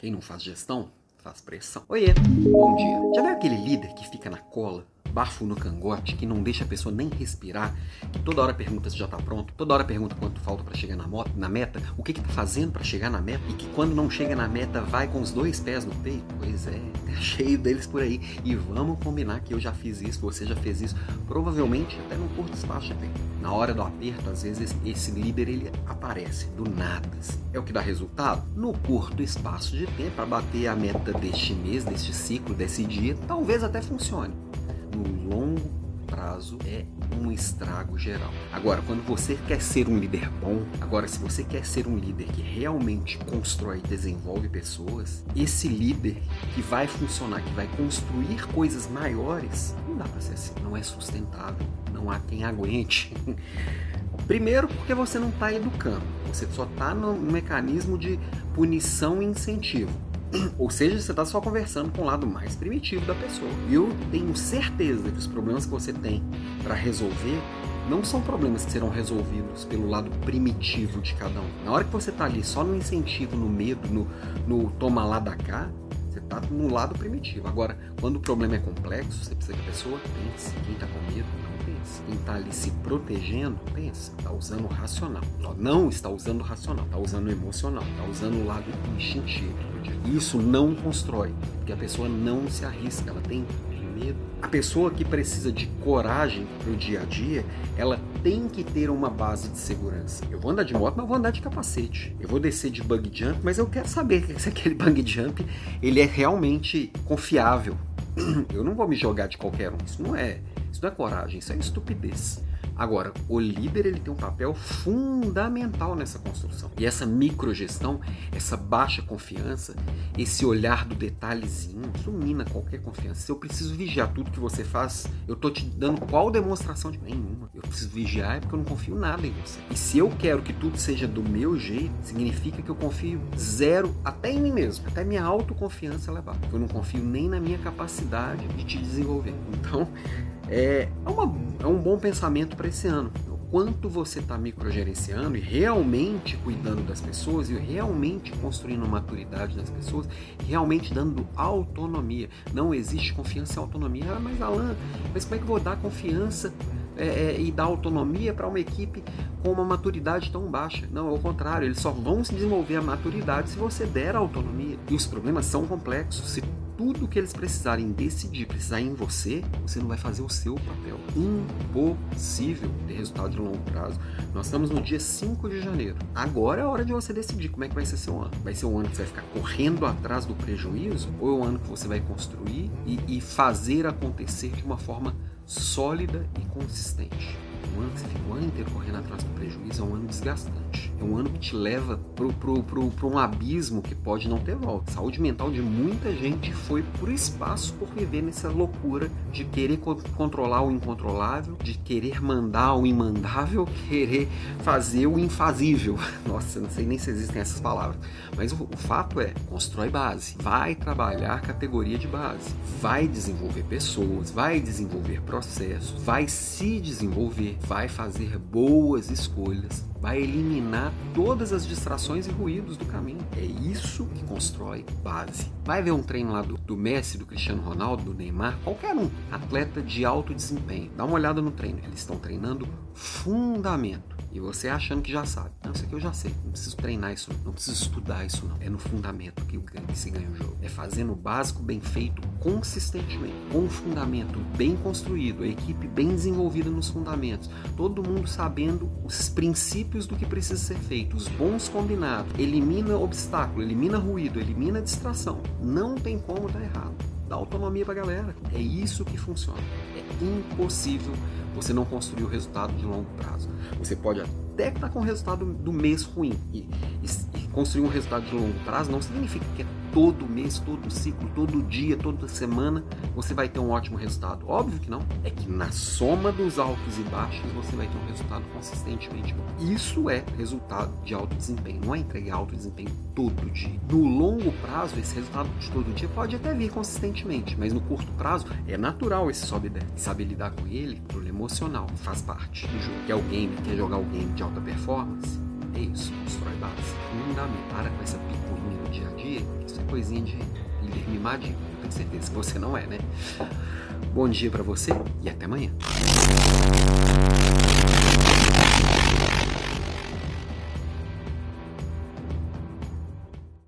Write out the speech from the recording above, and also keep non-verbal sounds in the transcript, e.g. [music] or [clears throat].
Quem não faz gestão, faz pressão. Oiê, bom dia. Já viu aquele líder que fica na cola, bafo no cangote, que não deixa a pessoa nem respirar, que toda hora pergunta se já tá pronto, toda hora pergunta quanto falta para chegar na, moto, na meta, o que que tá fazendo para chegar na meta, e que quando não chega na meta vai com os dois pés no peito? Pois é, tá [laughs] cheio deles por aí. E vamos combinar que eu já fiz isso, você já fez isso, provavelmente até num curto espaço de tempo. Na hora do aperto, às vezes esse líder ele aparece do nada. Assim. É o que dá resultado? No curto espaço de tempo, para bater a meta deste mês, deste ciclo, desse dia, talvez até funcione prazo é um estrago geral. Agora, quando você quer ser um líder bom, agora se você quer ser um líder que realmente constrói e desenvolve pessoas, esse líder que vai funcionar, que vai construir coisas maiores, não dá para ser assim, não é sustentável, não há quem aguente. [laughs] Primeiro, porque você não está educando, você só está no mecanismo de punição e incentivo. Ou seja, você está só conversando com o lado mais primitivo da pessoa. E eu tenho certeza que os problemas que você tem para resolver não são problemas que serão resolvidos pelo lado primitivo de cada um. Na hora que você está ali só no incentivo, no medo, no, no toma lá da cá, está no lado primitivo. Agora, quando o problema é complexo, você precisa que a pessoa pense. Quem está com medo, não pense. Quem está ali se protegendo, pensa. Está usando o racional. Não está usando o racional, está usando o emocional, está usando o lado instintivo. Isso não constrói, porque a pessoa não se arrisca, ela tem medo. A pessoa que precisa de coragem para o dia a dia, ela tem que ter uma base de segurança. Eu vou andar de moto, mas vou andar de capacete. Eu vou descer de bug jump, mas eu quero saber [laughs] se aquele bug jump ele é realmente confiável. [clears throat] Eu não vou me jogar de qualquer um. Isso não é, isso não é coragem, isso é estupidez. Agora, o líder ele tem um papel fundamental nessa construção. E essa microgestão, essa baixa confiança, esse olhar do detalhezinho, isso mina qualquer confiança. Se eu preciso vigiar tudo que você faz, eu tô te dando qual demonstração de nenhuma. Eu preciso vigiar é porque eu não confio nada em você. E se eu quero que tudo seja do meu jeito, significa que eu confio zero até em mim mesmo, até minha autoconfiança levar. Eu não confio nem na minha capacidade de te desenvolver. Então, é, é, uma, é um bom pensamento para esse ano. O quanto você está microgerenciando e realmente cuidando das pessoas e realmente construindo maturidade das pessoas, realmente dando autonomia. Não existe confiança e autonomia. Ah, mas Alan, mas como é que eu vou dar confiança é, é, e dar autonomia para uma equipe com uma maturidade tão baixa. Não, ao contrário, eles só vão se desenvolver a maturidade se você der autonomia. E os problemas são complexos. Se tudo que eles precisarem decidir, precisar em você, você não vai fazer o seu papel. Impossível ter resultado de longo prazo. Nós estamos no dia 5 de janeiro. Agora é a hora de você decidir como é que vai ser seu ano. Vai ser um ano que você vai ficar correndo atrás do prejuízo ou é um ano que você vai construir e, e fazer acontecer de uma forma sólida e consistente? Um ano que você fica o ano inteiro correndo atrás do prejuízo é um ano desgastante. É um ano que te leva para um abismo que pode não ter volta. Saúde mental de muita gente foi por espaço por viver nessa loucura de querer controlar o incontrolável, de querer mandar o imandável, [laughs] querer fazer o infazível. [laughs] Nossa, não sei nem se existem essas palavras. Mas o, o fato é, constrói base, vai trabalhar categoria de base, vai desenvolver pessoas, vai desenvolver processos, vai se desenvolver, vai fazer boas escolhas, vai eliminar todas as distrações e ruídos do caminho. É isso que constrói base. Vai ver um treino lá do, do Messi, do Cristiano Ronaldo, do Neymar, qualquer um, atleta de alto desempenho. Dá uma olhada no treino. Eles estão treinando fundamento. E você achando que já sabe. Não, isso aqui eu já sei. Não preciso treinar isso, não preciso estudar isso, não. É no fundamento que, que se ganha o jogo. É fazendo o básico bem feito consistentemente, com um fundamento bem construído, a equipe bem desenvolvida nos fundamentos, todo mundo sabendo os princípios do que precisa ser feito, os bons combinados. Elimina obstáculo, elimina ruído, elimina distração. Não tem como dar errado. Dá autonomia pra galera. É isso que funciona. É impossível você não construir o resultado de longo prazo. Você pode até estar com o resultado do mês ruim. E, e, e, construir um resultado de longo prazo não significa que é todo mês, todo ciclo, todo dia, toda semana você vai ter um ótimo resultado. Óbvio que não. É que na soma dos altos e baixos você vai ter um resultado consistentemente bom. Isso é resultado de alto desempenho. Não é entregar alto desempenho todo dia. No longo prazo, esse resultado de todo dia pode até vir consistentemente, mas no curto prazo é natural esse sobe e desce. Saber lidar com ele, problema emocional, faz parte do jogo. Quer o game, quer jogar o game de alta performance? É isso, constrói base. Fundamental. Para com essa picuinha no dia a dia, isso é coisinha de líder mimadinho. Tenho certeza que você não é, né? Bom dia para você e até amanhã.